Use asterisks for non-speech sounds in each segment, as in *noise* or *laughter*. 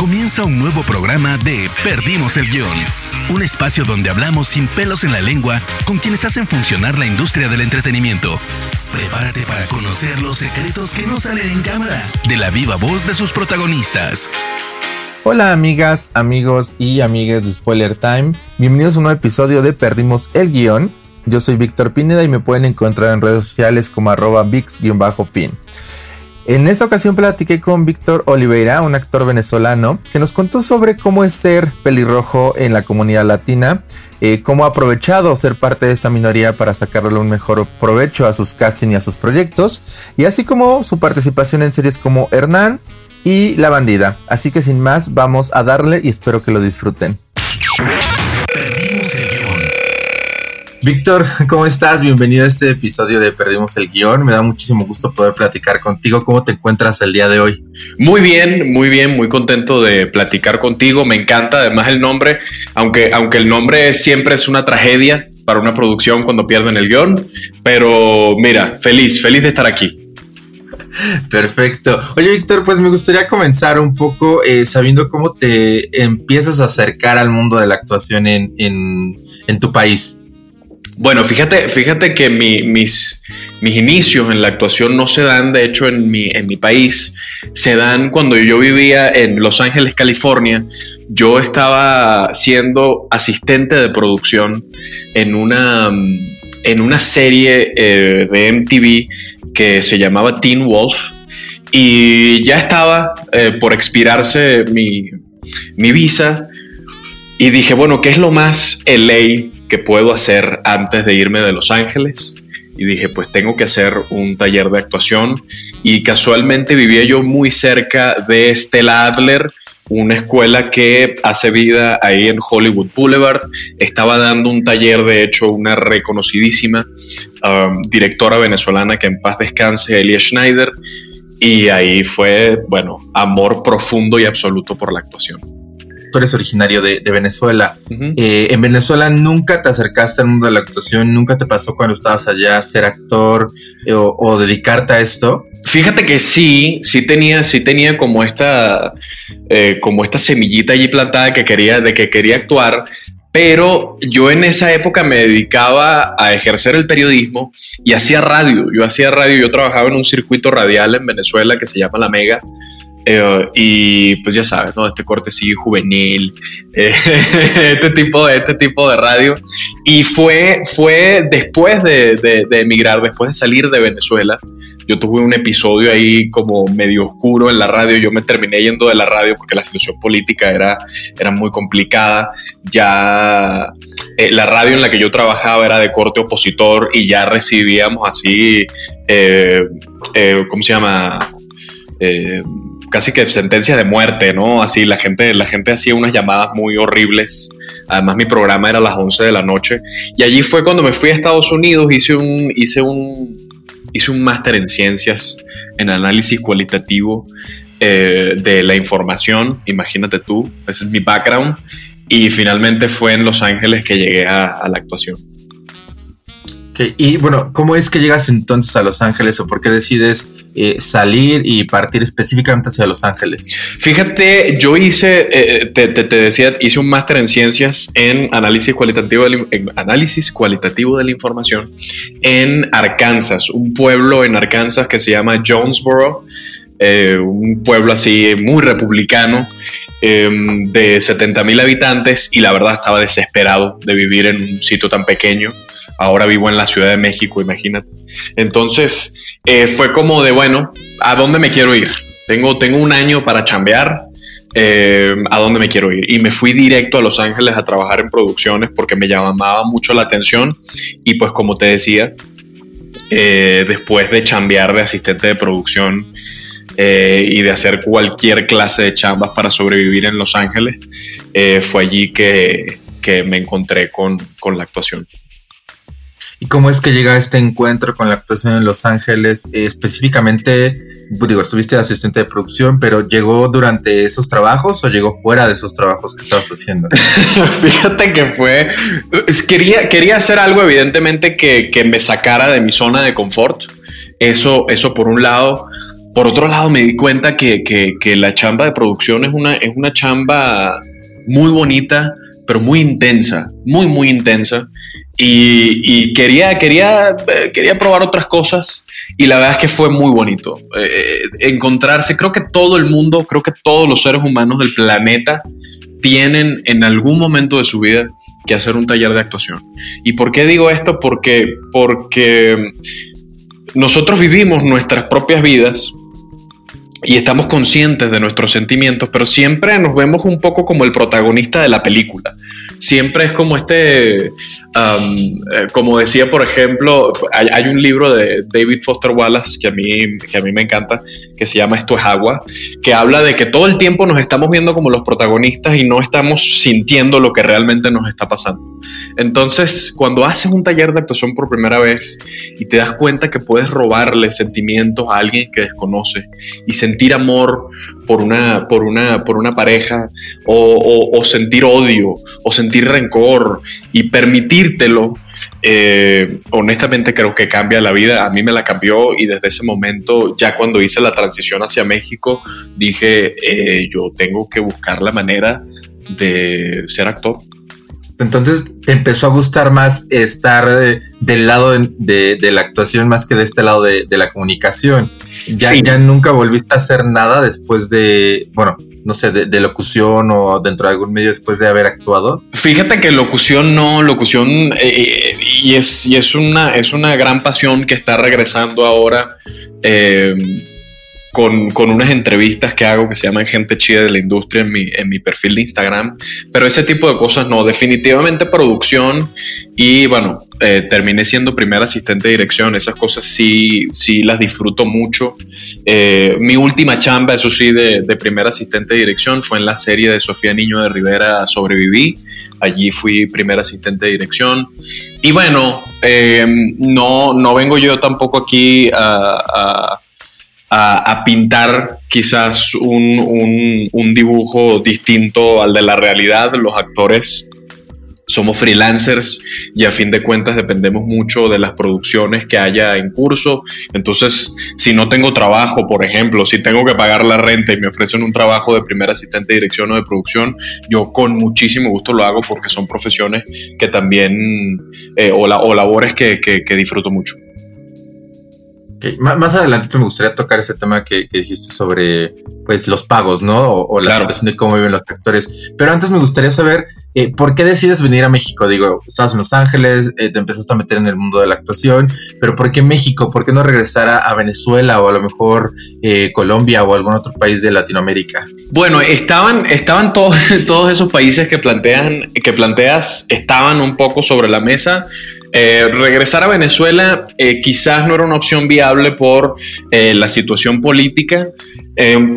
Comienza un nuevo programa de Perdimos el Guión. Un espacio donde hablamos sin pelos en la lengua con quienes hacen funcionar la industria del entretenimiento. Prepárate para conocer los secretos que no salen en cámara de la viva voz de sus protagonistas. Hola amigas, amigos y amigas de Spoiler Time. Bienvenidos a un nuevo episodio de Perdimos el Guión. Yo soy Víctor Pineda y me pueden encontrar en redes sociales como arroba vix-pin. En esta ocasión platiqué con Víctor Oliveira, un actor venezolano, que nos contó sobre cómo es ser pelirrojo en la comunidad latina, eh, cómo ha aprovechado ser parte de esta minoría para sacarle un mejor provecho a sus castings y a sus proyectos, y así como su participación en series como Hernán y La Bandida. Así que sin más, vamos a darle y espero que lo disfruten. Víctor, ¿cómo estás? Bienvenido a este episodio de Perdimos el Guión. Me da muchísimo gusto poder platicar contigo. ¿Cómo te encuentras el día de hoy? Muy bien, muy bien, muy contento de platicar contigo. Me encanta además el nombre, aunque, aunque el nombre siempre es una tragedia para una producción cuando pierden el guion. Pero mira, feliz, feliz de estar aquí. Perfecto. Oye, Víctor, pues me gustaría comenzar un poco eh, sabiendo cómo te empiezas a acercar al mundo de la actuación en, en tu país. Bueno, fíjate, fíjate que mis, mis inicios en la actuación no se dan, de hecho, en mi, en mi país, se dan cuando yo vivía en Los Ángeles, California. Yo estaba siendo asistente de producción en una, en una serie eh, de MTV que se llamaba Teen Wolf. Y ya estaba eh, por expirarse mi, mi visa. Y dije, bueno, ¿qué es lo más LA que puedo hacer antes de irme de Los Ángeles? Y dije, pues tengo que hacer un taller de actuación. Y casualmente vivía yo muy cerca de Stella Adler, una escuela que hace vida ahí en Hollywood Boulevard. Estaba dando un taller, de hecho, una reconocidísima um, directora venezolana que en paz descanse, Elia Schneider. Y ahí fue, bueno, amor profundo y absoluto por la actuación tú eres originario de, Venezuela. Eh, en Venezuela nunca te acercaste al mundo de la actuación, nunca te pasó cuando estabas allá ser actor eh, o, dedicarte a esto. Fíjate que sí, sí tenía, sí tenía como esta, eh, como esta semillita allí plantada que quería, de que quería actuar, pero yo en esa época me dedicaba a ejercer el periodismo y hacía radio. Yo hacía radio, yo trabajaba en un circuito radial en Venezuela que se llama La Mega eh, y pues ya sabes, ¿no? Este corte sigue juvenil, *laughs* eh, este, tipo, este tipo de radio. Y fue, fue después de, de, emigrar, después de salir de Venezuela, yo tuve un episodio ahí como medio oscuro en la radio. Yo me terminé yendo de la radio porque la situación política era, era muy complicada. Ya eh, la radio en la que yo trabajaba era de corte opositor y ya recibíamos así, ¿cómo se llama? Casi que sentencia de muerte, ¿no? Así la gente, la gente hacía unas llamadas muy horribles. Además, mi programa era a las 11 de la noche. Y allí fue cuando me fui a Estados Unidos, hice un, hice un, hice un máster en ciencias, en análisis cualitativo eh, de la información. Imagínate tú, ese es mi background. Y finalmente fue en Los Ángeles que llegué a la actuación. Y bueno, ¿cómo es que llegas entonces a Los Ángeles o por qué decides eh, salir y partir específicamente hacia Los Ángeles? Fíjate, yo hice, eh, te, decía, hice un máster en ciencias en análisis cualitativo, de, análisis cualitativo de la información en Arkansas, un pueblo en Arkansas que se llama Jonesboro, eh, un pueblo así muy republicano. Em, de 70 mil habitantes y la verdad estaba desesperado de vivir en un sitio tan pequeño ahora vivo en la Ciudad de México, imagínate. Entonces, eh, fue como de, bueno, ¿a dónde me quiero ir? Tengo, tengo un año para chambear, eh, ¿a dónde me quiero ir? Y me fui directo a Los Ángeles a trabajar en producciones porque me llamaba mucho la atención y pues como te decía, eh, después de chambear de asistente de producción y de hacer cualquier clase de chambas para sobrevivir en Los Ángeles, fue allí que, que me encontré con, con la actuación. ¿Y cómo es que llega este encuentro con la actuación en Los Ángeles? Eh, específicamente, digo, estuviste asistente de producción, pero ¿llegó durante esos trabajos o llegó fuera de esos trabajos que estabas haciendo? *laughs* Fíjate que fue, quería, quería hacer algo evidentemente que, que, me sacara de mi zona de confort. Eso, eso por un lado. por otro lado me di cuenta que, la chamba de producción es una, es una chamba muy bonita, pero muy intensa, muy, muy intensa. Y, quería, quería, quería probar otras cosas y la verdad es que fue muy bonito. Eh, encontrarse, creo que todo el mundo, creo que todos los seres humanos del planeta tienen en algún momento de su vida que hacer un taller de actuación. ¿Y por qué digo esto? Porque, porque nosotros vivimos nuestras propias vidas y estamos conscientes de nuestros sentimientos, pero siempre nos vemos un poco como el protagonista de la película. Siempre es como este, eh, como decía, por ejemplo, hay, un libro de David Foster Wallace que a, mí, que a mí me encanta, que se llama Esto es agua, que habla de que todo el tiempo nos estamos viendo como los protagonistas y no estamos sintiendo lo que realmente nos está pasando. Entonces, cuando haces un taller de actuación por primera vez y te das cuenta que puedes robarle sentimientos a alguien que desconoce y sentir amor por una, por una, por una pareja o, o sentir odio o sentir rencor y permitir eh, honestamente creo que cambia la vida. A mí me la cambió y desde ese momento, ya cuando hice la transición hacia México, dije, eh, yo tengo que buscar la manera de ser actor. Entonces te empezó a gustar más estar del lado de, la actuación más que de este lado de, la comunicación. Ya, ya nunca volviste a hacer nada después de, bueno, no sé, de, locución o dentro de algún medio después de haber actuado? Fíjate que locución no, locución eh, eh, y, es, y es, una, es una gran pasión que está regresando ahora. Eh, con, unas entrevistas que hago que se llaman Gente Chida de la Industria en mi, en mi perfil de Instagram. Pero ese tipo de cosas no, definitivamente producción y bueno, eh, terminé siendo primer asistente de dirección. Esas cosas sí, sí las disfruto mucho. Eh, mi última chamba, eso sí, de, de primer asistente de dirección fue en la serie de Sofía Niño de Rivera Sobreviví. Allí fui primer asistente de dirección. Y bueno, eh, no, no vengo yo tampoco aquí a a, pintar quizás un, un, dibujo distinto al de la realidad. Los actores somos freelancers y a fin de cuentas dependemos mucho de las producciones que haya en curso. Entonces, si no tengo trabajo, por ejemplo, si tengo que pagar la renta y me ofrecen un trabajo de primer asistente de dirección o de producción, yo con muchísimo gusto lo hago porque son profesiones que también, eh, o, o, labores que, que disfruto mucho. Más adelante me gustaría tocar ese tema que, dijiste sobre pues los pagos, ¿no? O, la situación de cómo viven los actores. Pero antes me gustaría saber eh, por qué decides venir a México. Digo, estabas en Los Ángeles, eh, te empezaste a meter en el mundo de la actuación, pero ¿por qué México? ¿Por qué no regresar a, Venezuela o a lo mejor eh, Colombia o algún otro país de Latinoamérica? Bueno, estaban, estaban todos, *laughs* todos esos países que plantean, que planteas, estaban un poco sobre la mesa eh, regresar a Venezuela eh, quizás no era una opción viable por eh, la situación política.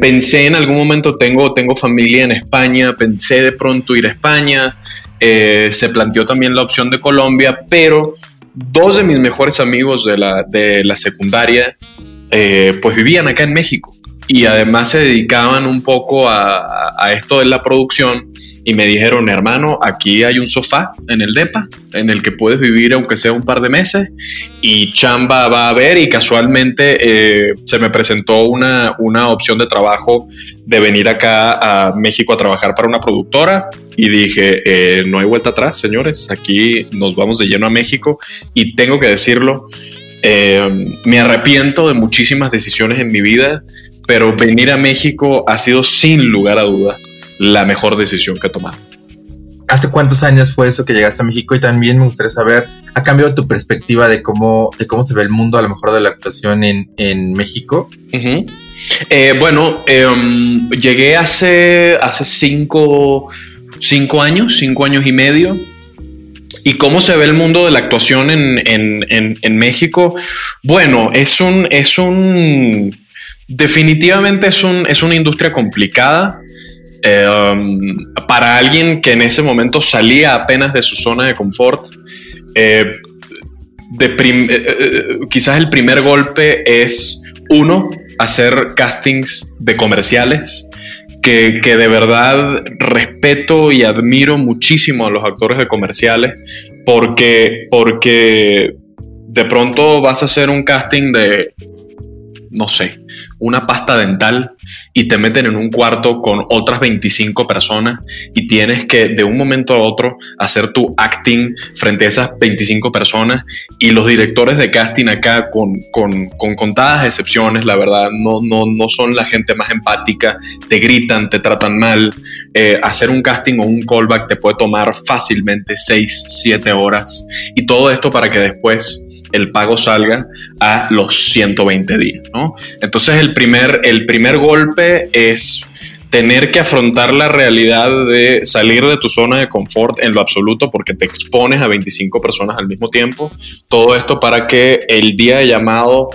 pensé en algún momento, tengo, tengo familia en España, pensé de pronto ir a España, se planteó también la opción de Colombia, pero dos de mis mejores amigos de la, de la secundaria pues vivían acá en México y además se dedicaban un poco a, a esto de la producción y me dijeron, hermano, aquí hay un sofá en el DEPA en el que puedes vivir aunque sea un par de meses y chamba va a haber y casualmente eh, se me presentó una, una opción de trabajo de venir acá a México a trabajar para una productora y dije, eh, no hay vuelta atrás, señores, aquí nos vamos de lleno a México y tengo que decirlo, eh, me arrepiento de muchísimas decisiones en mi vida, pero venir a México ha sido sin lugar a duda la mejor decisión que he tomado. ¿Hace cuántos años fue eso que llegaste a México? Y también me gustaría saber, ¿ha cambiado tu perspectiva de cómo, de cómo se ve el mundo a lo mejor de la actuación en, México? Eh, bueno, em, llegué hace, hace cinco, cinco, años, cinco años y medio. ¿Y cómo se ve el mundo de la actuación en, México? Bueno, es un, es un, definitivamente es, un, es una industria complicada. Em, para alguien que en ese momento salía apenas de su zona de confort, eh, de eh, eh, quizás el primer golpe es uno, hacer castings de comerciales, que, de verdad respeto y admiro muchísimo a los actores de comerciales, porque, porque de pronto vas a hacer un casting de no sé, una pasta dental y te meten en un cuarto con otras 25 personas y tienes que de un momento a otro hacer tu acting frente a esas 25 personas y los directores de casting acá con, con, con contadas excepciones, la verdad, no, no, no son la gente más empática, te gritan, te tratan mal, eh, hacer un casting o un callback te puede tomar fácilmente 6, 7 horas. Y todo esto para que después el pago salga a los 120 días, ¿no? Entonces el primer, el primer golpe es tener que afrontar la realidad de salir de tu zona de confort en lo absoluto porque te expones a 25 personas al mismo tiempo. Todo esto para que el día de llamado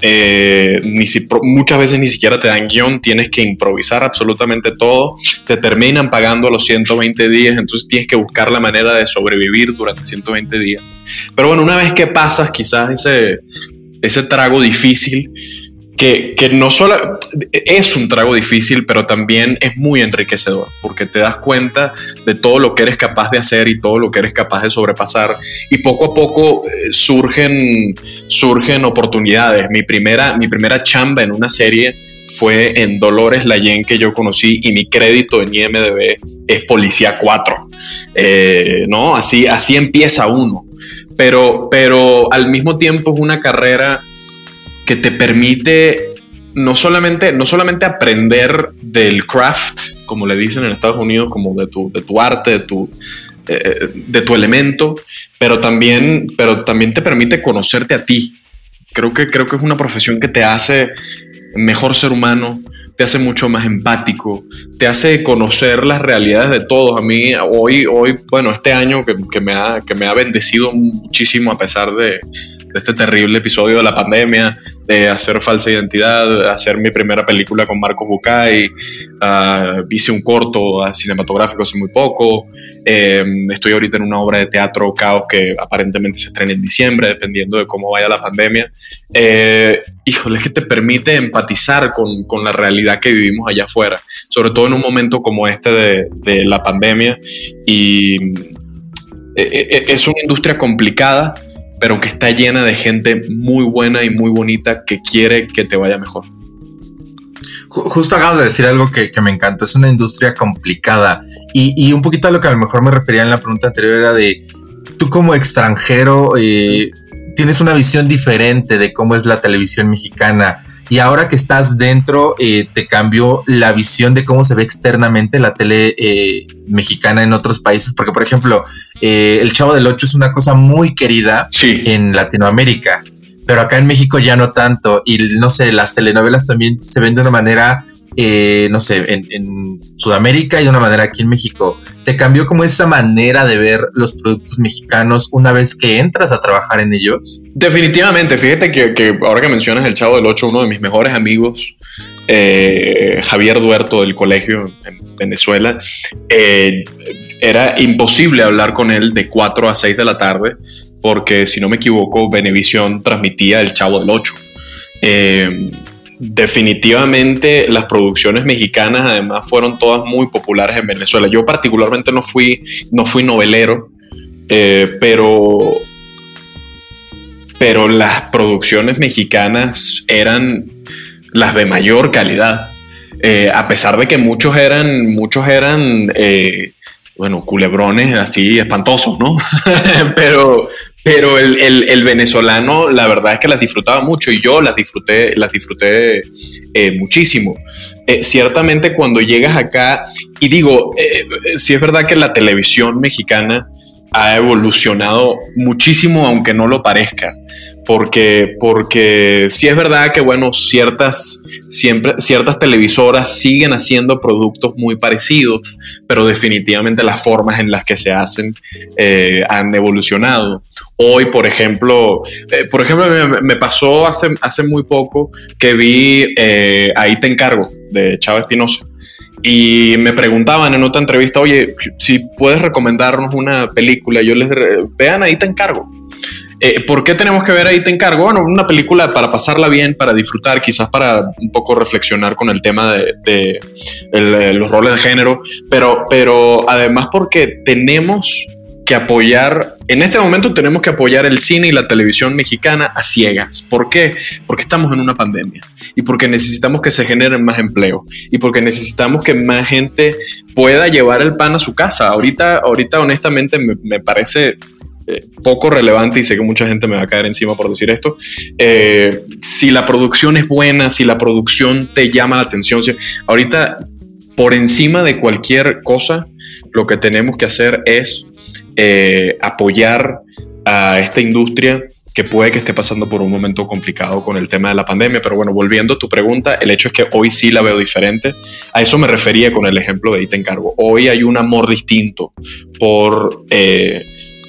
eh, ni si, muchas veces ni siquiera te dan guion, tienes que improvisar absolutamente todo, te terminan pagando a los 120 días, entonces tienes que buscar la manera de sobrevivir durante 120 días. Pero bueno, una vez que pasas quizás ese, ese trago difícil, que, que, no solo es un trago difícil, pero también es muy enriquecedor, porque te das cuenta de todo lo que eres capaz de hacer y todo lo que eres capaz de sobrepasar. Y poco a poco eh, surgen, surgen oportunidades. Mi primera, mi primera chamba en una serie fue en Dolores Layen que yo conocí y mi crédito en IMDB es Policía 4. Eh, ¿no? Así, así empieza uno. Pero, pero al mismo tiempo es una carrera que te permite no solamente, no solamente aprender del craft, como le dicen en Estados Unidos, como de tu, de tu arte, de tu, eh, de tu elemento, pero también, pero también te permite conocerte a ti. Creo que, creo que es una profesión que te hace mejor ser humano, te hace mucho más empático, te hace conocer las realidades de todos. A mí hoy, hoy bueno, este año que, que me, ha, que me ha bendecido muchísimo a pesar de, de este terrible episodio de la pandemia, hacer falsa identidad, de hacer mi primera película con Marco Bucay, uh, hice un corto cinematográfico hace muy poco, eh, estoy ahorita en una obra de teatro Caos que aparentemente se estrena en diciembre, dependiendo de cómo vaya la pandemia. Eh, híjole, es que te permite empatizar con, con, la realidad que vivimos allá afuera, sobre todo en un momento como este de, de la pandemia. Y eh, eh, es una industria complicada, pero que está llena de gente muy buena y muy bonita que quiere que te vaya mejor. Justo acabo de decir algo que, me encantó, es una industria complicada y, un poquito a lo que a lo mejor me refería en la pregunta anterior era de, tú como extranjero eh, tienes una visión diferente de cómo es la televisión mexicana y ahora que estás dentro, eh, te cambió la visión de cómo se ve externamente la tele eh, mexicana en otros países. Porque, por ejemplo, eh, El Chavo del Ocho es una cosa muy querida en Latinoamérica, pero acá en México ya no tanto. Y no sé, las telenovelas también se ven de una manera eh, no sé, en, Sudamérica y de una manera aquí en México. ¿Te cambió como esa manera de ver los productos mexicanos una vez que entras a trabajar en ellos? Definitivamente, fíjate que, ahora que mencionas el Chavo del Ocho, uno de mis mejores amigos, eh, Javier Duerto del colegio en Venezuela, eh, era imposible hablar con él de 4 a 6 de la tarde porque si no me equivoco, Venevisión transmitía el Chavo del Ocho. Eh, definitivamente las producciones mexicanas además fueron todas muy populares en Venezuela. Yo particularmente no fui, no fui novelero, eh, pero, pero las producciones mexicanas eran las de mayor calidad. Eh, a pesar de que muchos eran, muchos eran, eh, bueno, culebrones así espantosos, ¿no? *laughs* pero, pero el, venezolano, la verdad es que las disfrutaba mucho y yo las disfruté, las disfruté eh, muchísimo. Eh, ciertamente cuando llegas acá, y digo, eh, si es verdad que la televisión mexicana ha evolucionado muchísimo, aunque no lo parezca porque, porque sí es verdad que, bueno, ciertas, siempre, ciertas televisoras siguen haciendo productos muy parecidos, pero definitivamente las formas en las que se hacen eh, han evolucionado. Hoy, por ejemplo, eh, por ejemplo, me, pasó hace, hace muy poco que vi eh, Ahí te encargo de Chávez Espinosa. Y me preguntaban en otra entrevista, oye, si puedes recomendarnos una película, yo les vean ahí te encargo. Eh, ¿Por qué tenemos que ver ahí te encargo? Bueno, una película para pasarla bien, para disfrutar, quizás para un poco reflexionar con el tema de, los roles de género, pero, pero además porque tenemos que apoyar, en este momento tenemos que apoyar el cine y la televisión mexicana a ciegas. ¿Por qué? Porque estamos en una pandemia y porque necesitamos que se generen más empleo y porque necesitamos que más gente pueda llevar el pan a su casa. Ahorita, ahorita honestamente me, parece eh, poco relevante y sé que mucha gente me va a caer encima por decir esto. Eh, si la producción es buena, si la producción te llama la atención, ahorita por encima de cualquier cosa, lo que tenemos que hacer es eh, apoyar a esta industria que puede que esté pasando por un momento complicado con el tema de la pandemia. Pero bueno, volviendo a tu pregunta, el hecho es que hoy sí la veo diferente. A eso me refería con el ejemplo de ahí te encargo. Hoy hay un amor distinto por,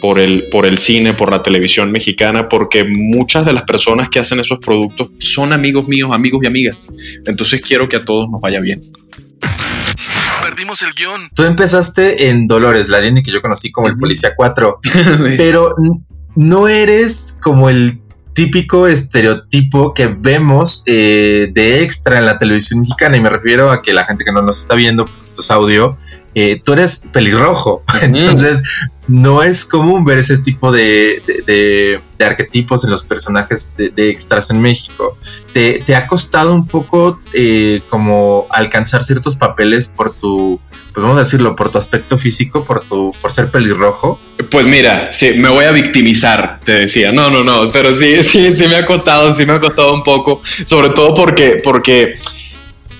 por, el, por el cine, por la televisión mexicana, porque muchas de las personas que hacen esos productos son amigos míos, amigos y amigas. Entonces quiero que a todos nos vaya bien. Perdimos el guion. Tú empezaste en Dolores, la línea que yo conocí como el Policía 4, *laughs* pero no eres como el típico estereotipo que vemos eh, de extra en la televisión mexicana y me refiero a que la gente que no nos está viendo, esto es audio, eh, tú eres pelirrojo, *laughs* entonces no es común ver ese tipo de, arquetipos en los personajes de, extras en México. ¿Te, ha costado un poco eh, como alcanzar ciertos papeles por tu, pues vamos a decirlo, por tu aspecto físico, por tu, por ser pelirrojo? Pues mira, sí, me voy a victimizar, te decía. No, no, no, pero sí, *laughs* sí, sí me ha costado, sí me ha costado un poco, sobre todo porque, porque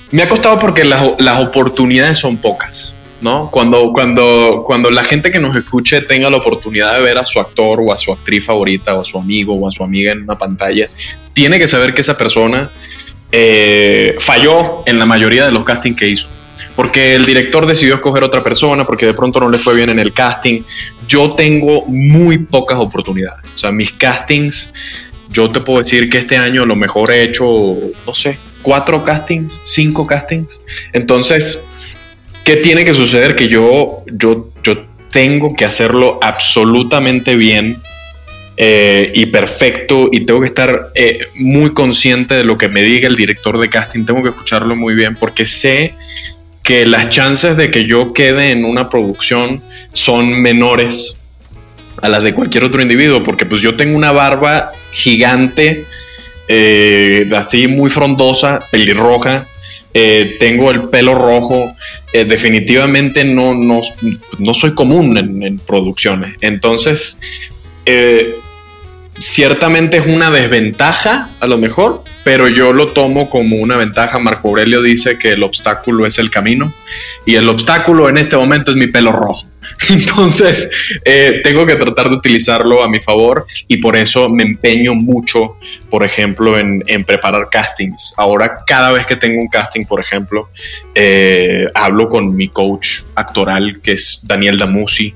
me ha costado porque las, las oportunidades son pocas. ¿No? Cuando, cuando, cuando la gente que nos escuche tenga la oportunidad de ver a su actor o a su actriz favorita o a su amigo o a su amiga en una pantalla, tiene que saber que esa persona eh, falló en la mayoría de los castings que hizo. Porque el director decidió escoger otra persona, porque de pronto no le fue bien en el casting. Yo tengo muy pocas oportunidades. O sea, mis castings, yo te puedo decir que este año lo mejor he hecho, no sé, cuatro castings, cinco castings. Entonces, ¿Qué tiene que suceder? Que yo, yo, yo tengo que hacerlo absolutamente bien eh, y perfecto y tengo que estar eh, muy consciente de lo que me diga el director de casting, tengo que escucharlo muy bien porque sé que las chances de que yo quede en una producción son menores a las de cualquier otro individuo, porque pues yo tengo una barba gigante, eh, así muy frondosa, pelirroja, eh, tengo el pelo rojo, eh, definitivamente no, no, no, soy común en, producciones. Entonces, eh, ciertamente es una desventaja a lo mejor, pero yo lo tomo como una ventaja. Marco Aurelio dice que el obstáculo es el camino y el obstáculo en este momento es mi pelo rojo. *laughs* Entonces, eh, tengo que tratar de utilizarlo a mi favor y por eso me empeño mucho, por ejemplo, en, preparar castings. Ahora, cada vez que tengo un casting, por ejemplo, eh, hablo con mi coach actoral, que es Daniel Damusi,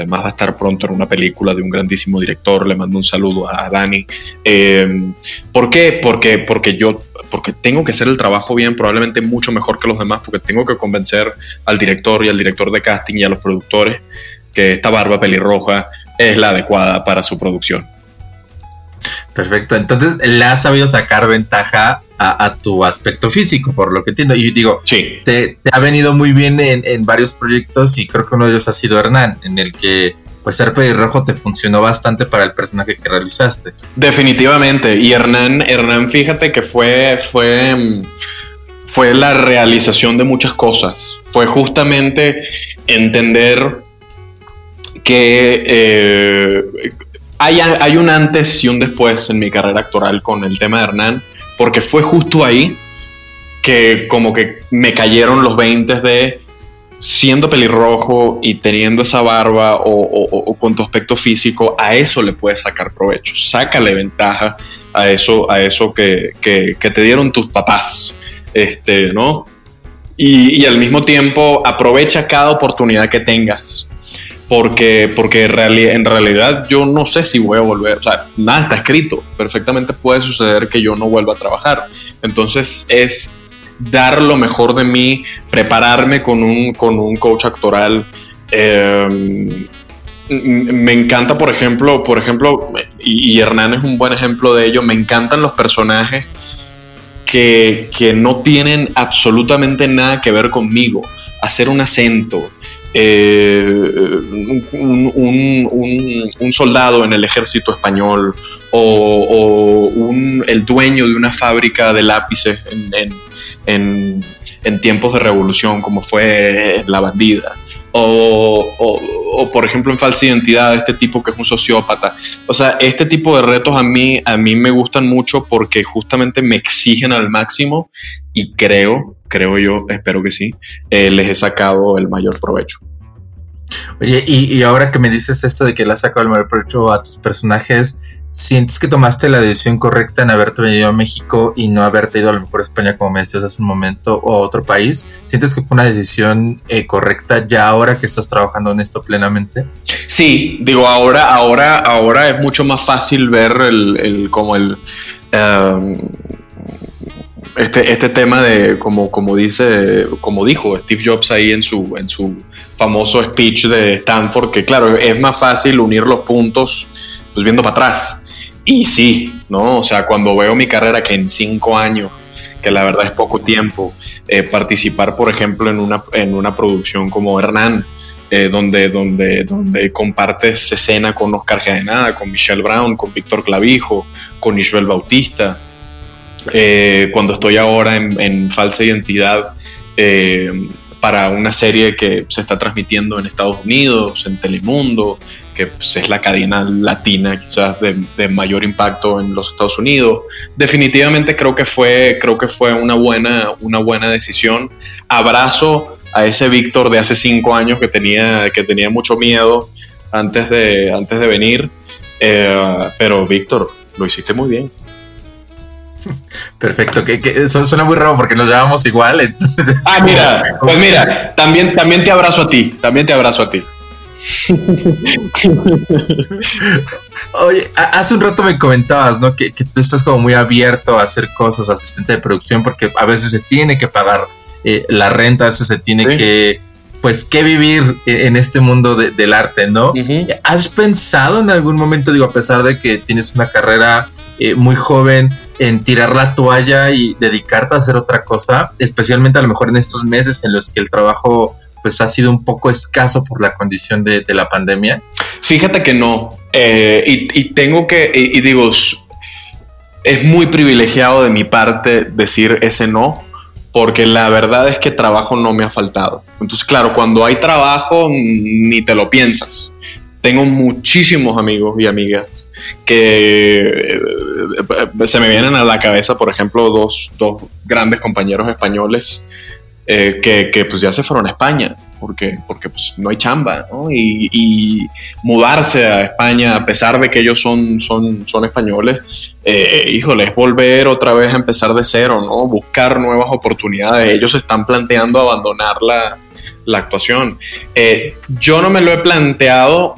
además va a estar pronto en una película de un grandísimo director. Le mando un saludo a Dani. Eh, ¿Por qué? Porque, porque yo porque tengo que hacer el trabajo bien, probablemente mucho mejor que los demás, porque tengo que convencer al director y al director de casting y a los productores que esta barba pelirroja es la adecuada para su producción. Perfecto, entonces le has sabido sacar ventaja a, tu aspecto físico, por lo que entiendo. Y digo, sí. te, ha venido muy bien en, en, varios proyectos y creo que uno de ellos ha sido Hernán, en el que pues ser pelirrojo te funcionó bastante para el personaje que realizaste. Definitivamente. Y Hernán, Hernán, fíjate que fue, fue, fue la realización de muchas cosas. Fue justamente entender que eh, hay, un antes y un después en mi carrera actoral con el tema de Hernán, porque fue justo ahí que como que me cayeron los 20 de siendo pelirrojo y teniendo esa barba o, con tu aspecto físico, a eso le puedes sacar provecho. Sácale ventaja a eso, a eso que, te dieron tus papás. Este, ¿no? Y, al mismo tiempo aprovecha cada oportunidad que tengas. Porque, porque en realidad yo no sé si voy a volver, o sea, nada está escrito. Perfectamente puede suceder que yo no vuelva a trabajar. Entonces es dar lo mejor de mí, prepararme con un, con un coach actoral. Em, me encanta, por ejemplo, por ejemplo, y, Hernán es un buen ejemplo de ello, me encantan los personajes que, no tienen absolutamente nada que ver conmigo. Hacer un acento, un, soldado en el ejército español o, el dueño de una fábrica de lápices en, en tiempos de revolución, como fue la bandida o, por ejemplo en falsa identidad, este tipo que es un sociópata. O sea, este tipo de retos a mí, a mí me gustan mucho porque justamente me exigen al máximo y creo, creo yo, espero que sí, eh, les he sacado el mayor provecho. Oye, y, y, ahora que me dices esto de que le has sacado el mayor provecho a tus personajes, ¿Sientes que tomaste la decisión correcta en haberte venido a México y no haberte ido a lo mejor a España, como me decías hace un momento, o a otro país? ¿Sientes que fue una decisión eh, correcta ya ahora que estás trabajando en esto plenamente? Sí, digo, ahora, ahora, ahora es mucho más fácil ver el, como el em, este, este tema de como, como dice, como dijo Steve Jobs ahí en su, en su famoso speech de Stanford, que claro, es más fácil unir los puntos pues viendo para atrás. Y sí, ¿no? O sea, cuando veo mi carrera que en cinco años, que la verdad es poco tiempo, eh, participar, por ejemplo, en una, en una producción como Hernán, eh, donde, donde, donde compartes escena con Oscar Jaenada, con Michelle Brown, con Víctor Clavijo, con Isabel Bautista. Eh, cuando estoy ahora en, falsa identidad para una serie que se está transmitiendo en Estados Unidos, en Telemundo, que pues, es la cadena latina quizás de, mayor impacto en los Estados Unidos. Definitivamente creo que fue, creo que fue una, buena, una buena decisión. Abrazo a ese Víctor de hace cinco años que tenía, que tenía mucho miedo antes de, antes de venir. Eh, pero Víctor, lo hiciste muy bien. Perfecto, que, eso suena muy raro porque nos llamamos igual. ah, mira, pues mira, también, también te abrazo a ti, también te abrazo a ti. Oye, hace un rato me comentabas, ¿no? Que, tú estás como muy abierto a hacer cosas, asistente de producción, porque a veces se tiene que pagar eh, la renta, a veces se tiene que, pues, que vivir e, en este mundo del arte, ¿no? ¿Has pensado en algún momento, digo, a pesar de que tienes una carrera eh, muy joven, en tirar la toalla y dedicarte a hacer otra cosa, especialmente a lo mejor en estos meses en los que el trabajo pues ha sido un poco escaso por la condición de, la pandemia? Fíjate que no. Eh, y, tengo que, y, digo, es muy privilegiado de mi parte decir ese no, porque la verdad es que trabajo no me ha faltado. Entonces, claro, cuando hay trabajo, ni te lo piensas. Tengo muchísimos amigos y amigas que eh, se me vienen a la cabeza, por ejemplo, dos, dos grandes compañeros españoles eh, que, pues ya se fueron a España, porque, porque pues no hay chamba, ¿no? Y, mudarse a España, a pesar de que ellos son, son, son españoles, eh, híjole, es volver otra vez a empezar de cero, ¿no? Buscar nuevas oportunidades. Ellos están planteando abandonar la, la actuación. Eh, yo no me lo he planteado,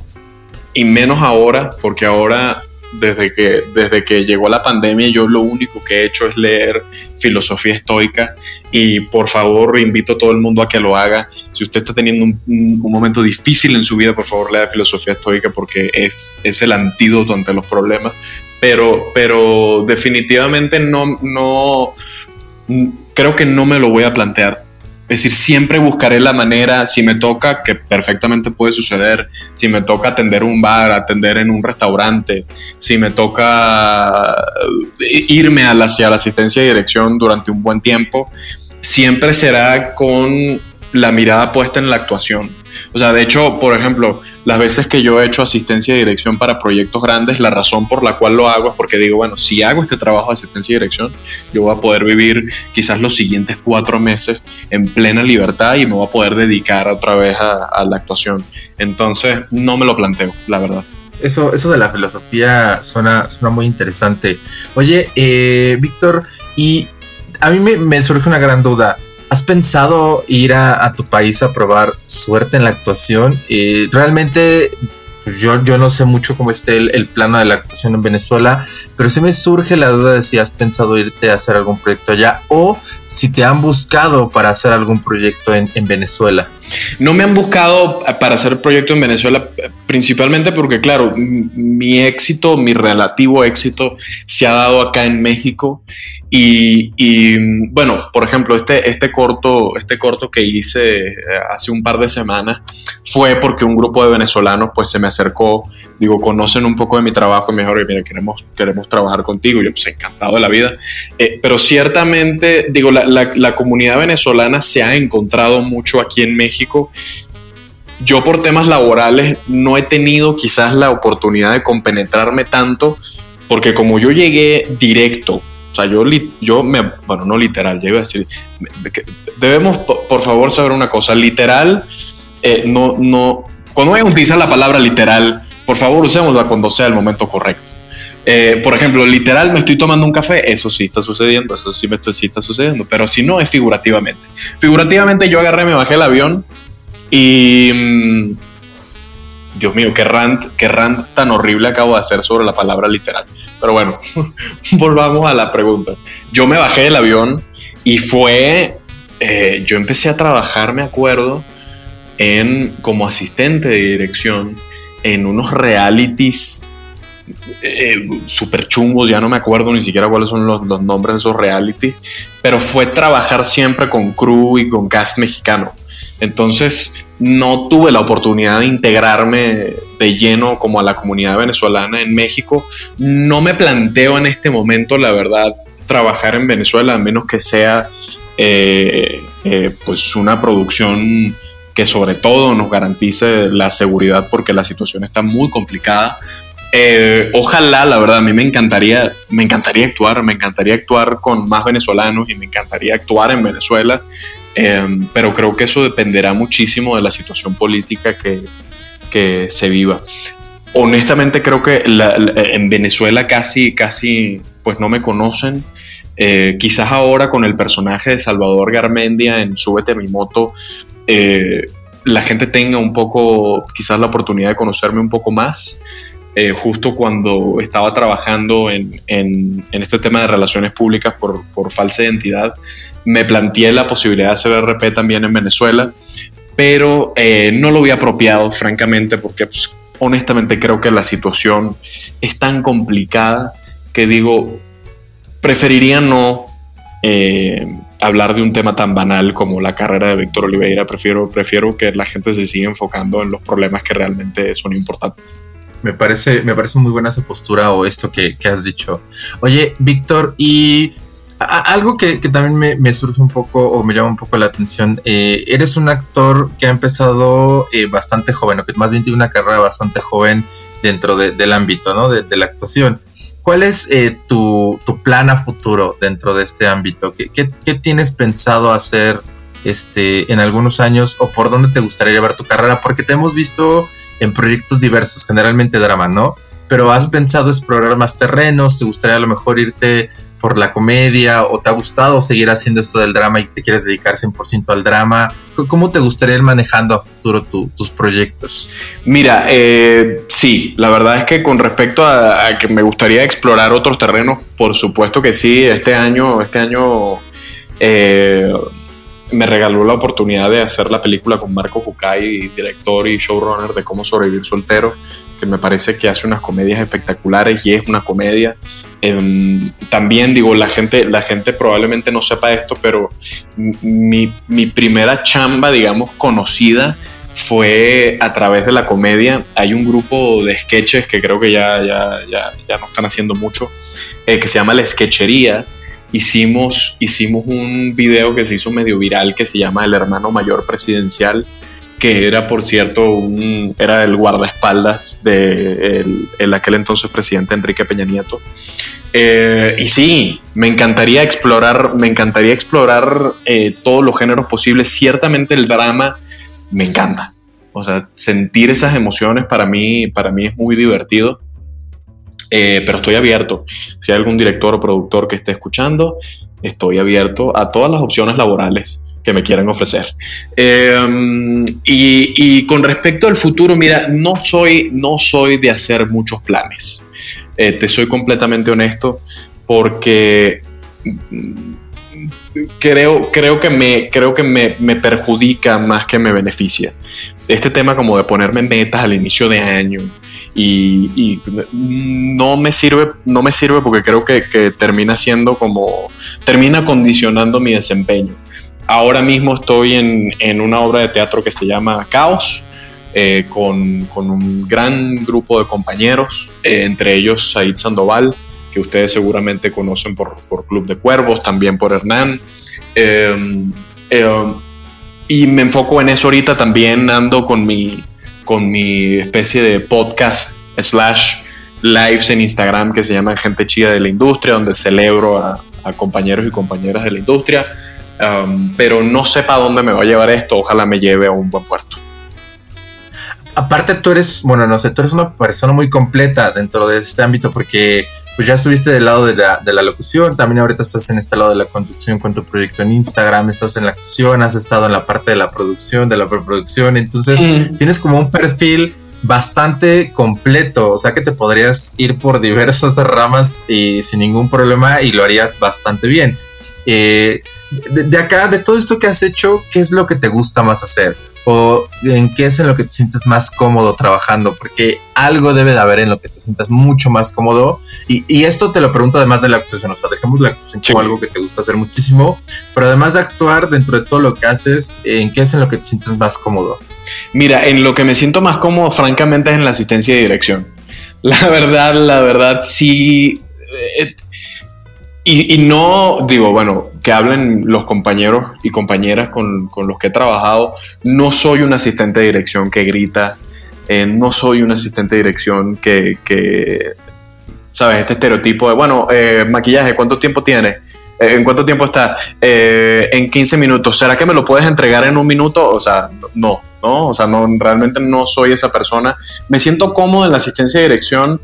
y menos ahora, porque ahora desde que, desde que llegó la pandemia, yo lo único que he hecho es leer filosofía estoica y por favor invito a todo el mundo a que lo haga. Si usted está teniendo un, momento difícil en su vida, por favor lea filosofía estoica porque es, es el antídoto ante los problemas. Pero, pero definitivamente no, no, creo que no me lo voy a plantear es decir, siempre buscaré la manera, si me toca, que perfectamente puede suceder, si me toca atender un bar, atender en un restaurante, si me toca eh, irme hacia la asistencia de dirección durante un buen tiempo, siempre será con la mirada puesta en la actuación. O sea, de hecho, por ejemplo, las veces que yo he hecho asistencia de dirección para proyectos grandes, la razón por la cual lo hago es porque digo, bueno, si hago este trabajo de asistencia de dirección, yo voy a poder vivir quizás los siguientes cuatro meses en plena libertad y me voy a poder dedicar otra vez a, la actuación. Entonces, no me lo planteo, la verdad. Eso, eso de la filosofía suena, suena muy interesante. Oye, eh, Víctor, y a mí me surge una gran duda. ¿Has pensado ir a, tu país a probar suerte en la actuación? Y realmente pues, yo, yo no sé mucho cómo esté el, plano de la actuación en Venezuela, pero sí me surge la duda de si has pensado irte a hacer algún proyecto allá o si te han buscado para hacer algún proyecto en, en Venezuela. No me han buscado para hacer proyecto en Venezuela principalmente porque, claro, mi éxito, mi relativo éxito se ha dado acá en México y, bueno, por ejemplo, este, este, corto, este corto que hice eh, hace un par de semanas fue porque un grupo de venezolanos pues se me acercó, digo, conocen un poco de mi trabajo y me dijeron, mira, queremos, queremos trabajar contigo. Y yo pues encantado de la vida. Eh, pero ciertamente, digo, la, la comunidad venezolana se ha encontrado mucho aquí en México yo por temas laborales no he tenido quizás la oportunidad de compenetrarme tanto, porque como yo llegué directo sea, yo, yo me, bueno, no literal, iba a decir, debemos por favor saber una cosa, literal, eh, no, no, cuando vayan a utilizar la palabra literal, por favor usémosla cuando sea el momento correcto. Eh, por ejemplo, literal, me estoy tomando un café, eso sí está sucediendo, eso sí, me estoy, sí está sucediendo, pero si no, es figurativamente. Figurativamente yo agarré, me bajé el avión y... Mm, Dios mío, qué rant, qué rant tan horrible acabo de hacer sobre la palabra literal. Pero bueno, *laughs* volvamos a la pregunta. Yo me bajé del avión y fue, eh, yo empecé a trabajar, me acuerdo, en, como asistente de dirección en unos realities eh, super chungos, ya no me acuerdo ni siquiera cuáles son los, los, nombres de esos realities, pero fue trabajar siempre con crew y con cast mexicano. Entonces no tuve la oportunidad de integrarme de lleno como a la comunidad venezolana en México. No me planteo en este momento, la verdad, trabajar en Venezuela, a menos que sea eh, eh, pues una producción que sobre todo nos garantice la seguridad porque la situación está muy complicada. Eh, ojalá, la verdad, a mí me encantaría, me encantaría actuar, me encantaría actuar con más venezolanos y me encantaría actuar en Venezuela. Em, pero creo que eso dependerá muchísimo de la situación política que, que se viva. Honestamente creo que en Venezuela casi, casi, pues no me conocen. Eh, quizás ahora con el personaje de Salvador Garmendia en Súbete a mi moto, eh, la gente tenga un poco, quizás la oportunidad de conocerme un poco más. Eh, justo cuando estaba trabajando en, en, en, este tema de relaciones públicas por, por falsa identidad, me planteé la posibilidad de hacer RP también en Venezuela, pero eh, no lo había apropiado, francamente, porque pues, honestamente creo que la situación es tan complicada que digo, preferiría no eh, hablar de un tema tan banal como la carrera de Víctor Oliveira, prefiero, prefiero que la gente se siga enfocando en los problemas que realmente son importantes. Me parece, me parece muy buena esa postura o esto que, que has dicho. Oye, Víctor, y algo que, también me, surge un poco o me llama un poco la atención, eh, eres un actor que ha empezado eh, bastante joven, o que más bien tiene una carrera bastante joven dentro del ámbito ¿no? de, la actuación. ¿Cuál es eh, tu, plan a futuro dentro de este ámbito? ¿Qué, qué, tienes pensado hacer este, en algunos años o por dónde te gustaría llevar tu carrera? Porque te hemos visto en proyectos diversos, generalmente drama, ¿no? Pero has pensado explorar más terrenos, te gustaría a lo mejor irte por la comedia o te ha gustado seguir haciendo esto del drama y te quieres dedicar 100% al drama? ¿Cómo te gustaría ir manejando a futuro tus proyectos? Mira, eh, sí, la verdad es que con respecto a, que me gustaría explorar otros terrenos, por supuesto que sí, este año, este año eh, me regaló la oportunidad de hacer la película con Marco Fukai, director y showrunner de Cómo sobrevivir soltero, que me parece que hace unas comedias espectaculares y es una comedia. Em, también digo, la gente, la gente probablemente no sepa esto, pero mi, mi, primera chamba, digamos, conocida fue a través de la comedia. Hay un grupo de sketches que creo que ya, ya, ya, ya no están haciendo mucho, eh, que se llama La Sketchería. Hicimos, hicimos un video que se hizo medio viral que se llama El hermano mayor presidencial que era, por cierto, un, era el guardaespaldas de el, aquel entonces presidente Enrique Peña Nieto. Eh, y sí, me encantaría explorar, me encantaría explorar eh, todos los géneros posibles. Ciertamente el drama me encanta. O sea, sentir esas emociones para mí, para mí es muy divertido. Eh, pero estoy abierto. Si hay algún director o productor que esté escuchando, estoy abierto a todas las opciones laborales que me quieran ofrecer. Em, y, con respecto al futuro, mira, no soy, no soy de hacer muchos planes. Eh, te soy completamente honesto porque creo, creo que, me, creo que me, me, perjudica más que me beneficia. Este tema como de ponerme metas al inicio de año y, y no, me sirve, no me sirve porque creo que, que, termina siendo como, termina condicionando mi desempeño. Ahora mismo estoy en, en una obra de teatro que se llama Caos. Eh, con, con, un gran grupo de compañeros, eh, entre ellos Said Sandoval, que ustedes seguramente conocen por, por Club de Cuervos, también por Hernán. Em, em, y me enfoco en eso ahorita también, ando con mi, con mi especie de podcast slash lives en Instagram que se llama Gente Chida de la Industria, donde celebro a, compañeros y compañeras de la industria. Pero no sé para dónde me va a llevar esto, ojalá me lleve a un buen puerto. Aparte tú eres, bueno, no sé, tú eres una persona muy completa dentro de este ámbito porque pues ya estuviste del lado de la, de la, locución, también ahorita estás en este lado de la conducción con tu proyecto en Instagram, estás en la actuación, has estado en la parte de la producción, de la preproducción, entonces tienes como un perfil bastante completo, o sea que te podrías ir por diversas ramas y sin ningún problema y lo harías bastante bien. Eh, de, acá, de todo esto que has hecho, ¿qué es lo que te gusta más hacer? o en qué es en lo que te sientes más cómodo trabajando, porque algo debe de haber en lo que te sientas mucho más cómodo. Y, esto te lo pregunto además de la actuación, o sea, dejemos la actuación como algo que te gusta hacer muchísimo, pero además de actuar dentro de todo lo que haces, ¿en qué es en lo que te sientes más cómodo? Mira, en lo que me siento más cómodo, francamente, es en la asistencia de dirección. La *laughs* verdad, la verdad, sí. Eh, y, no, digo, bueno, que hablen los compañeros y compañeras con, los que he trabajado, no soy un asistente de dirección que grita, eh, no soy un asistente de dirección que, ¿sabes? Este estereotipo de, bueno, eh, maquillaje, ¿cuánto tiempo tiene? Eh, ¿En cuánto tiempo está? en 15 minutos. ¿Será que me lo puedes entregar en un minuto? O sea, no, ¿no? O sea, no, realmente no soy esa persona. Me siento cómodo en la asistencia de dirección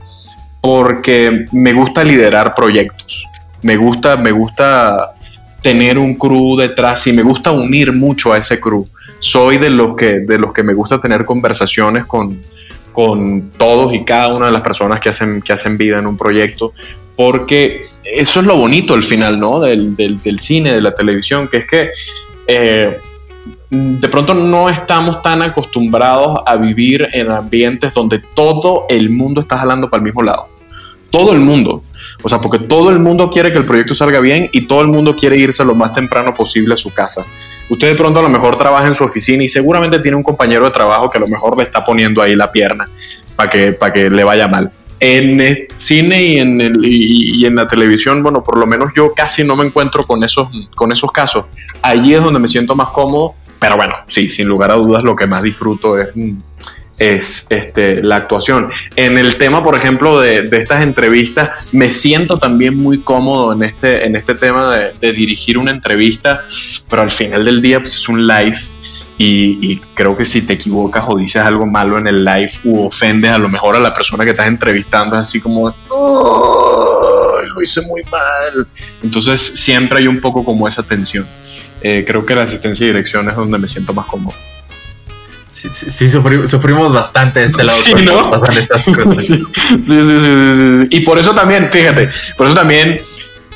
porque me gusta liderar proyectos me gusta, me gusta tener un crew detrás y me gusta unir mucho a ese crew. Soy de los que, de los que me gusta tener conversaciones con, con todos y cada una de las personas que hacen, que hacen vida en un proyecto, porque eso es lo bonito al final, ¿no? Del, cine, de la televisión, que es que eh, de pronto no estamos tan acostumbrados a vivir en ambientes donde todo el mundo está jalando para el mismo lado. Todo el mundo. O sea, porque todo el mundo quiere que el proyecto salga bien y todo el mundo quiere irse lo más temprano posible a su casa. Usted de pronto a lo mejor trabaja en su oficina y seguramente tiene un compañero de trabajo que a lo mejor le está poniendo ahí la pierna para que, que le vaya mal. En cine y en, el, y, en la televisión, bueno, por lo menos yo casi no me encuentro con esos, con esos casos. Allí es donde me siento más cómodo, pero bueno, sí, sin lugar a dudas lo que más disfruto es es este, la actuación. En el tema, por ejemplo, de, estas entrevistas, me siento también muy cómodo en este, en este tema de, dirigir una entrevista, pero al final del día pues, es un live y, creo que si te equivocas o dices algo malo en el live u ofendes a lo mejor a la persona que estás entrevistando, es así como, lo hice muy mal. Entonces siempre hay un poco como esa tensión. Eh, creo que la asistencia y dirección es donde me siento más cómodo sí, sí, sufrimos, bastante de este lado sí, ¿no? pasan esas *laughs* cosas. Sí, sí, sí, sí, Y por eso también, fíjate, por eso también,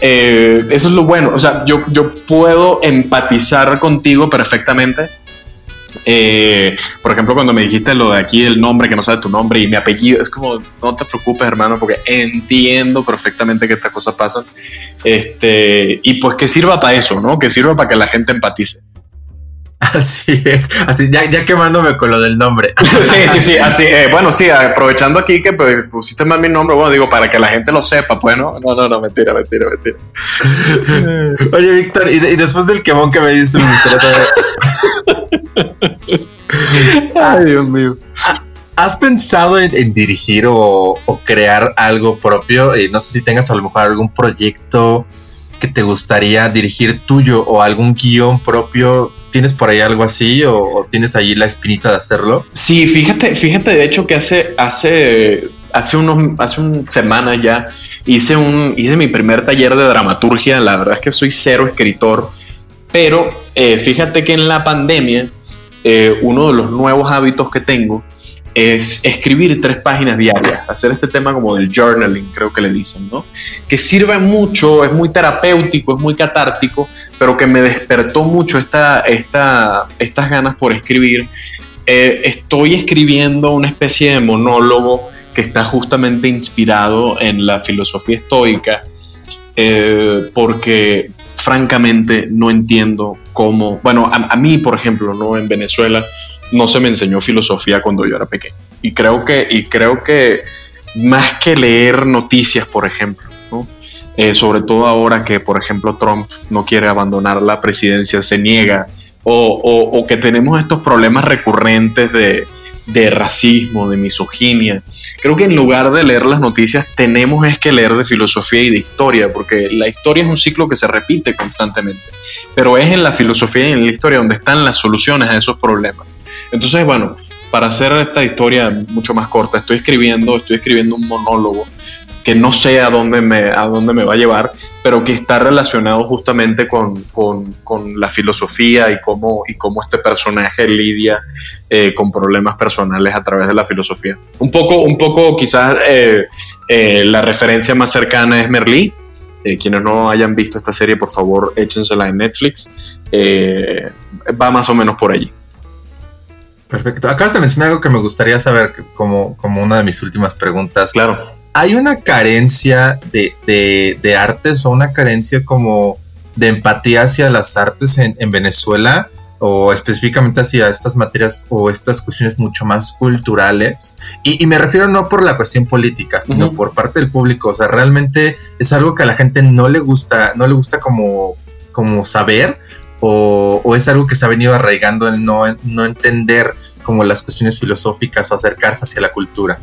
eh, eso es lo bueno. O sea, yo, yo puedo empatizar contigo perfectamente. Eh, por ejemplo, cuando me dijiste lo de aquí, el nombre, que no sabe tu nombre y mi apellido, es como, no te preocupes, hermano, porque entiendo perfectamente que estas cosas pasan. Este, y pues que sirva para eso, ¿no? Que sirva para que la gente empatice. *laughs* Así es, así ya, ya quemándome con lo del nombre. *laughs* Sí, sí, sí, *laughs* así, eh, bueno, sí, aprovechando aquí que pues, pusiste más mi nombre, bueno, digo, para que la gente lo sepa, pues, ¿no? No, no, no, mentira, mentira, mentira. Oye, Víctor, y, después del quemón que me diste, me gustaría Ay, Dios mío. ¿Has pensado en, dirigir o, o, crear algo propio? No sé si tengas a lo mejor algún proyecto que te gustaría dirigir tuyo o algún guion propio? ¿Tienes por ahí algo así o, tienes ahí la espinita de hacerlo? Sí, fíjate, fíjate de hecho que hace, hace, hace unos, hace un semana ya hice un, hice mi primer taller de dramaturgia. La verdad es que soy cero escritor, pero eh, fíjate que en la pandemia eh, uno de los nuevos hábitos que tengo es escribir tres páginas diarias, hacer este tema como del journaling, creo que le dicen, ¿no? Que sirve mucho, es muy terapéutico, es muy catártico, pero que me despertó mucho esta, esta, estas ganas por escribir. Eh, estoy escribiendo una especie de monólogo que está justamente inspirado en la filosofía estoica, eh, porque francamente no entiendo cómo, bueno, a, a, mí, por ejemplo, ¿no? En Venezuela no se me enseñó filosofía cuando yo era pequeño. Y creo que, y creo que más que leer noticias, por ejemplo, eh, sobre todo ahora que, por ejemplo, Trump no quiere abandonar la presidencia, se niega, o, que tenemos estos problemas recurrentes de, de racismo, de misoginia. Creo que en lugar de leer las noticias tenemos es que leer de filosofía y de historia, porque la historia es un ciclo que se repite constantemente, pero es en la filosofía y en la historia donde están las soluciones a esos problemas. Entonces, bueno, para hacer esta historia mucho más corta, estoy escribiendo, estoy escribiendo un monólogo que no sé a dónde me, a dónde me va a llevar, pero que está relacionado justamente con, con, la filosofía y cómo, y cómo este personaje lidia eh, con problemas personales a través de la filosofía. Un poco, un poco quizás eh, eh, la referencia más cercana es Merlí. quienes no hayan visto esta serie, por favor, échensela en Netflix. va más o menos por allí. Perfecto. Acabas de mencionar algo que me gustaría saber como, como una de mis últimas preguntas. Claro. ¿Hay una carencia de, de, artes o una carencia como de empatía hacia las artes en, en, Venezuela? O específicamente hacia estas materias o estas cuestiones mucho más culturales. Y, y me refiero no por la cuestión política, sino por parte del público. O sea, realmente es algo que a la gente no le gusta, no le gusta como, como saber o, es algo que se ha venido arraigando en no, no entender como las cuestiones filosóficas o acercarse hacia la cultura?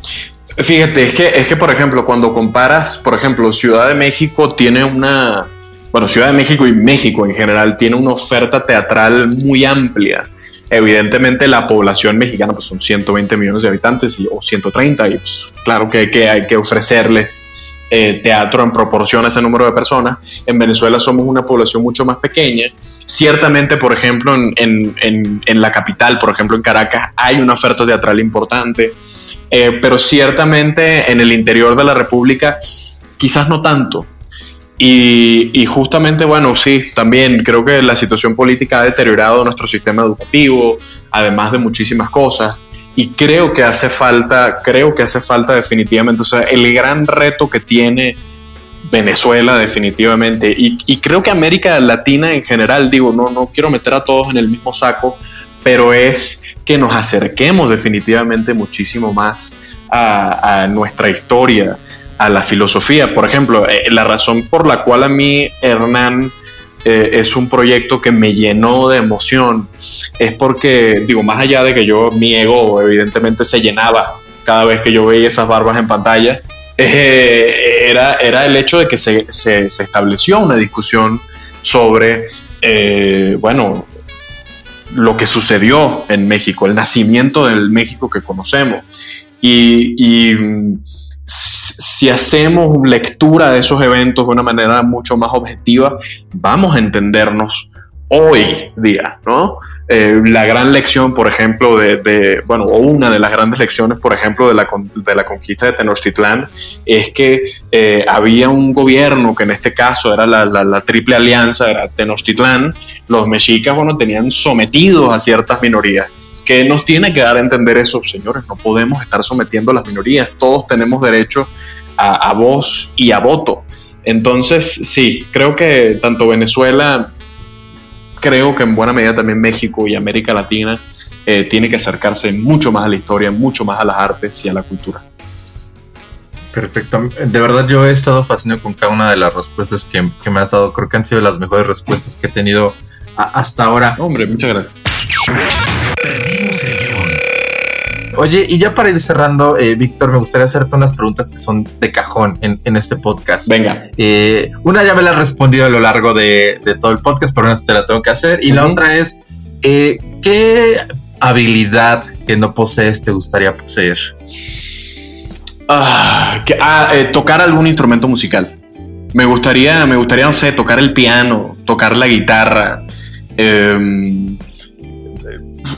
Fíjate, es que, es que, por ejemplo, cuando comparas, por ejemplo, Ciudad de México tiene una, bueno, Ciudad de México y México en general tiene una oferta teatral muy amplia. Evidentemente la población mexicana pues son 120 millones de habitantes o 130 y pues, claro que hay que ofrecerles eh, teatro en proporción a ese número de personas. En Venezuela somos una población mucho más pequeña. Ciertamente, por ejemplo, en, la capital, por ejemplo, en Caracas, hay una oferta teatral importante, eh, pero ciertamente en el interior de la República quizás no tanto. Y, y, justamente, bueno, sí, también creo que la situación política ha deteriorado nuestro sistema educativo, además de muchísimas cosas y creo que hace falta, creo que hace falta definitivamente, o sea, el gran reto que tiene Venezuela definitivamente y, creo que América Latina en general, digo, no, no quiero meter a todos en el mismo saco, pero es que nos acerquemos definitivamente muchísimo más a, nuestra historia, a la filosofía. Por ejemplo, eh, la razón por la cual a mí Hernán eh, es un proyecto que me llenó de emoción, es porque, digo, más allá de que yo, mi ego evidentemente se llenaba cada vez que yo veía esas barbas en pantalla, eh, era, era el hecho de que se, se, estableció una discusión sobre, eh, bueno, lo que sucedió en México, el nacimiento del México que conocemos. Y si hacemos lectura de esos eventos de una manera mucho más objetiva, vamos a entendernos hoy día, ¿no? Eh, la gran lección, por ejemplo, de, bueno, o una de las grandes lecciones, por ejemplo, de la, de la conquista de Tenochtitlán, es que eh, había un gobierno que en este caso era la, la, triple alianza, era Tenochtitlán, los mexicas, bueno, tenían sometidos a ciertas minorías. Que nos tiene que dar a entender eso, señores, no podemos estar sometiendo a las minorías, todos tenemos derecho a, voz y a voto. Entonces, sí, creo que tanto Venezuela, creo que en buena medida también México y América Latina eh, tiene que acercarse mucho más a la historia, mucho más a las artes y a la cultura. Perfecto. De verdad yo he estado fascinado con cada una de las respuestas que, que me has dado. Creo que han sido las mejores respuestas que he tenido hasta ahora. Hombre, muchas gracias. Oye, y ya para ir cerrando, eh, Víctor, me gustaría hacerte unas preguntas que son de cajón en, este podcast. Venga. Eh, una ya me la has respondido a lo largo de, todo el podcast, pero una te la tengo que hacer. Y la otra es, eh, ¿qué habilidad que no posees te gustaría poseer? Ah, ah tocar algún instrumento musical. Me gustaría, me gustaría, no sé, tocar el piano, tocar la guitarra. Eh,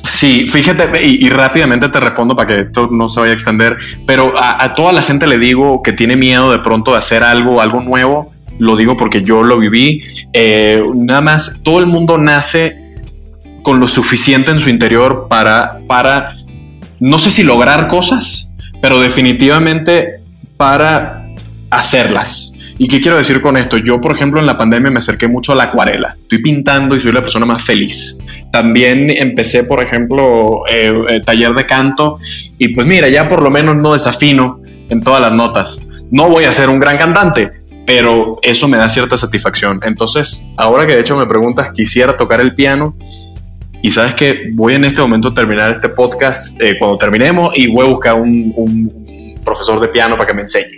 Sí, fíjate, y, rápidamente te respondo para que esto no se vaya a extender, pero a, toda la gente le digo que tiene miedo de pronto de hacer algo, algo nuevo, lo digo porque yo lo viví, eh, nada más, todo el mundo nace con lo suficiente en su interior para, para, no sé si lograr cosas, pero definitivamente para hacerlas. ¿Y qué quiero decir con esto? Yo, por ejemplo, en la pandemia me acerqué mucho a la acuarela. Estoy pintando y soy la persona más feliz. También empecé, por ejemplo, eh, eh, taller de canto y pues mira, ya por lo menos no desafino en todas las notas. No voy a ser un gran cantante, pero eso me da cierta satisfacción. Entonces, ahora que de hecho me preguntas, quisiera tocar el piano y sabes que voy en este momento a terminar este podcast eh, cuando terminemos y voy a buscar un, un profesor de piano para que me enseñe.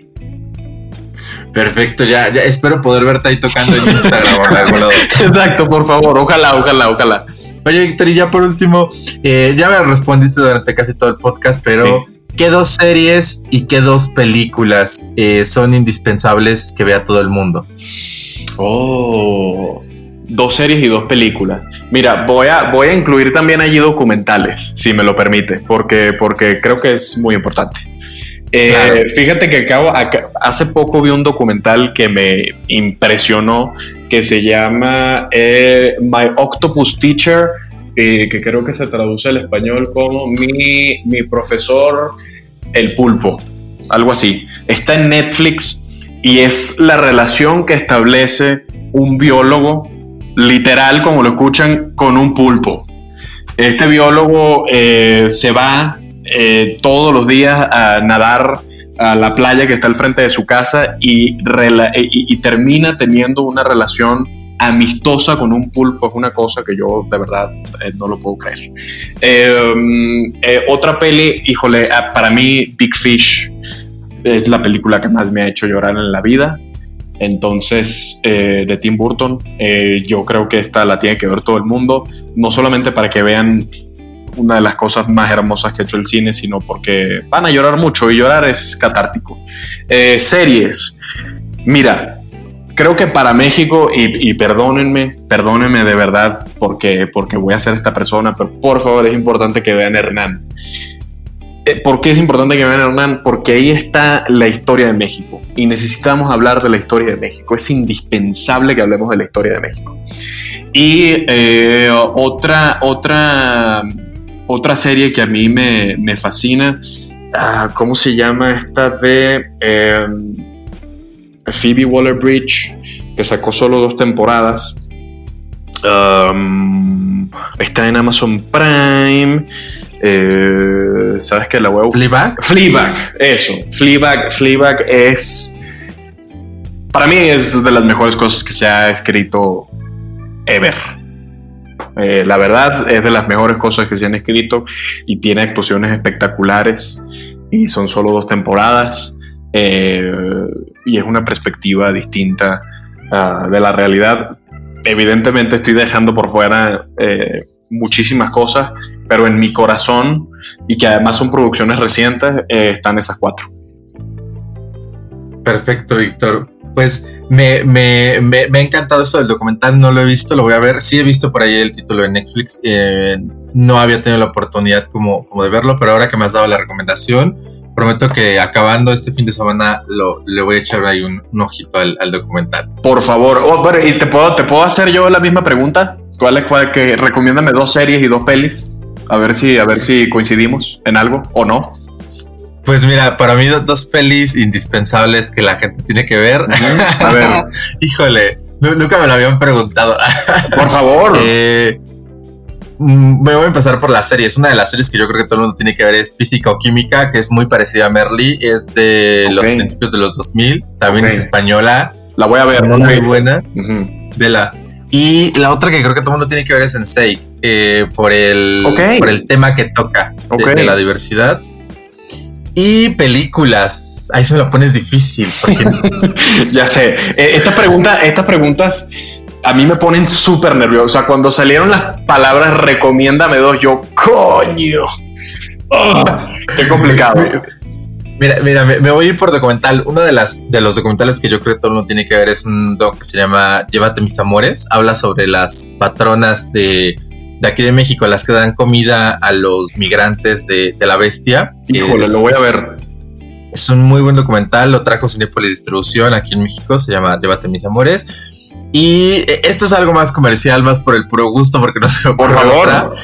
Perfecto, ya, ya espero poder verte ahí tocando en Instagram *laughs* Exacto, por favor, ojalá, ojalá, ojalá. Oye, Víctor, y ya por último, eh, ya me respondiste durante casi todo el podcast, pero ¿qué dos series y qué dos películas eh, son indispensables que vea todo el mundo? Oh, dos series y dos películas. Mira, voy a, voy a incluir también allí documentales, si me lo permite, porque, porque creo que es muy importante. Eh, fíjate que acabo, hace poco vi un documental que me impresionó que se llama eh, My Octopus Teacher, eh, que creo que se traduce al español como mi, mi profesor el pulpo, algo así. Está en Netflix y es la relación que establece un biólogo, literal como lo escuchan, con un pulpo. Este biólogo se va eh, todos los días a nadar a la playa que está al frente de su casa y, y, termina teniendo una relación amistosa con un pulpo es una cosa que yo de verdad eh, no lo puedo creer. Em, eh, otra peli, híjole, ah, para mí Big Fish es la película que más me ha hecho llorar en la vida. Entonces, de Tim Burton, yo creo que esta la tiene que ver todo el mundo, no solamente para que vean una de las cosas más hermosas que ha hecho el cine, sino porque van a llorar mucho y llorar es catártico. Eh, series. Mira, creo que para México, y, perdónenme, perdónenme de verdad porque, porque voy a ser esta persona, pero por favor es importante que vean Hernán. Eh, ¿Por qué es importante que vean Hernán? Porque ahí está la historia de México y necesitamos hablar de la historia de México. Es indispensable que hablemos de la historia de México. Y eh, otra, otra otra serie que a mí me, fascina, ah, ¿cómo se llama esta de em, Phoebe Waller-Bridge, que sacó solo dos temporadas? está en Amazon Prime. Eh, ¿Sabes qué? La web. Fleabag. Fleabag, eso. Fleabag, Fleabag es. Para mí es de las mejores cosas que se ha escrito ever. Eh, la verdad es de las mejores cosas que se han escrito y tiene actuaciones espectaculares y son solo dos temporadas eh, y es una perspectiva distinta ah, de la realidad. Evidentemente estoy dejando por fuera eh, muchísimas cosas, pero en mi corazón y que además son producciones recientes están esas cuatro. Perfecto, Víctor. Pues me, me, me, ha encantado esto del documental, no lo he visto, lo voy a ver. Sí he visto por ahí el título de Netflix, eh, no había tenido la oportunidad como, como de verlo, pero ahora que me has dado la recomendación, prometo que acabando este fin de semana lo, le voy a echar ahí un, ojito al, documental. Por favor, oh, ¿y te puedo, te puedo hacer yo la misma pregunta? ¿Cuál es cuál, que recomiéndame dos series y dos pelis? A ver si, a ver si coincidimos en algo o no. Pues mira, para mí dos pelis indispensables que la gente tiene que ver. *laughs* A ver. Híjole, nunca me lo habían preguntado. *laughs* Por favor. Eh, mm, me voy a empezar por la serie. Es una de las series que yo creo que todo el mundo tiene que ver. Es Física o Química, que es muy parecida a Merly. Es de los principios de los 2000. También es española. La voy a ver. Es muy buena. Vela. Y la otra que creo que todo el mundo tiene que ver es Sensei. Eh, por, el, por el tema que toca de la diversidad. Y películas. Ahí se me lo pones difícil. *laughs* ya sé. Eh, esta pregunta, estas preguntas a mí me ponen súper nervioso. O sea, cuando salieron las palabras recomiéndame dos, yo, coño. Oh, qué complicado. Mira, mira, me, voy a ir por documental. Uno de, las, de los documentales que yo creo que todo el mundo tiene que ver es un doc que se llama Llévate mis amores. Habla sobre las patronas de de aquí de México, las que dan comida a los migrantes de, la bestia. Híjole, lo voy a ver. Es un muy buen documental, lo trajo Cinepolis Distribución aquí en México, se llama Llévate mis amores. Y eh, esto es algo más comercial, más por el puro gusto, porque no *laughs* se Por favor.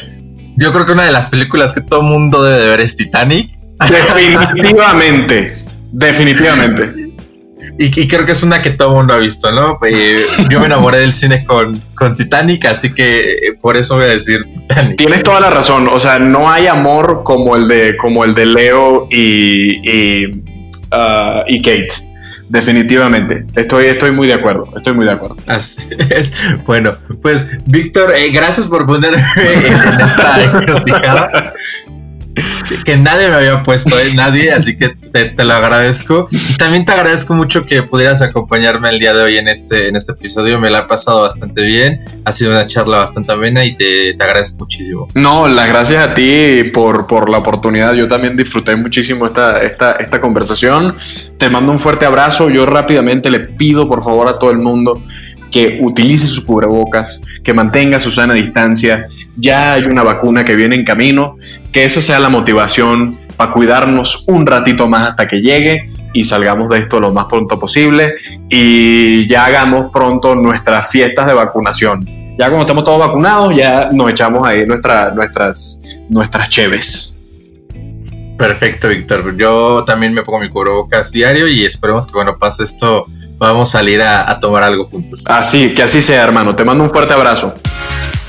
Yo creo que una de las películas que todo mundo debe de ver es Titanic. Definitivamente. definitivamente. *laughs* Y, creo que es una que todo el mundo ha visto, ¿no? Eh, yo me enamoré del cine con, con Titanic, así que eh, por eso voy a decir Titanic. Tienes toda la razón. O sea, no hay amor como el de, como el de Leo y, y, uh, y Kate. Definitivamente, estoy, estoy muy de acuerdo, estoy muy de acuerdo. Así es. Bueno, pues Víctor, eh, gracias por ponerme en esta encrucijada *laughs* que, nadie me había puesto, ¿eh? nadie, así que te, lo agradezco. Y también te agradezco mucho que pudieras acompañarme el día de hoy en este, en este episodio. Me la ha pasado bastante bien, ha sido una charla bastante amena y te, te agradezco muchísimo. No, las gracias a ti por, por la oportunidad. Yo también disfruté muchísimo esta, esta, esta conversación. Te mando un fuerte abrazo. Yo rápidamente le pido por favor a todo el mundo que utilice sus cubrebocas, que mantenga su sana distancia. Ya hay una vacuna que viene en camino, que eso sea la motivación para cuidarnos un ratito más hasta que llegue y salgamos de esto lo más pronto posible y ya hagamos pronto nuestras fiestas de vacunación. Ya cuando estamos todos vacunados, ya nos echamos ahí nuestra, nuestras, nuestras cheves. Perfecto, Víctor. Yo también me pongo mi cubrebocas diario y esperemos que cuando pase esto vamos a salir a, tomar algo juntos. Así, que así sea, hermano. Te mando un fuerte abrazo.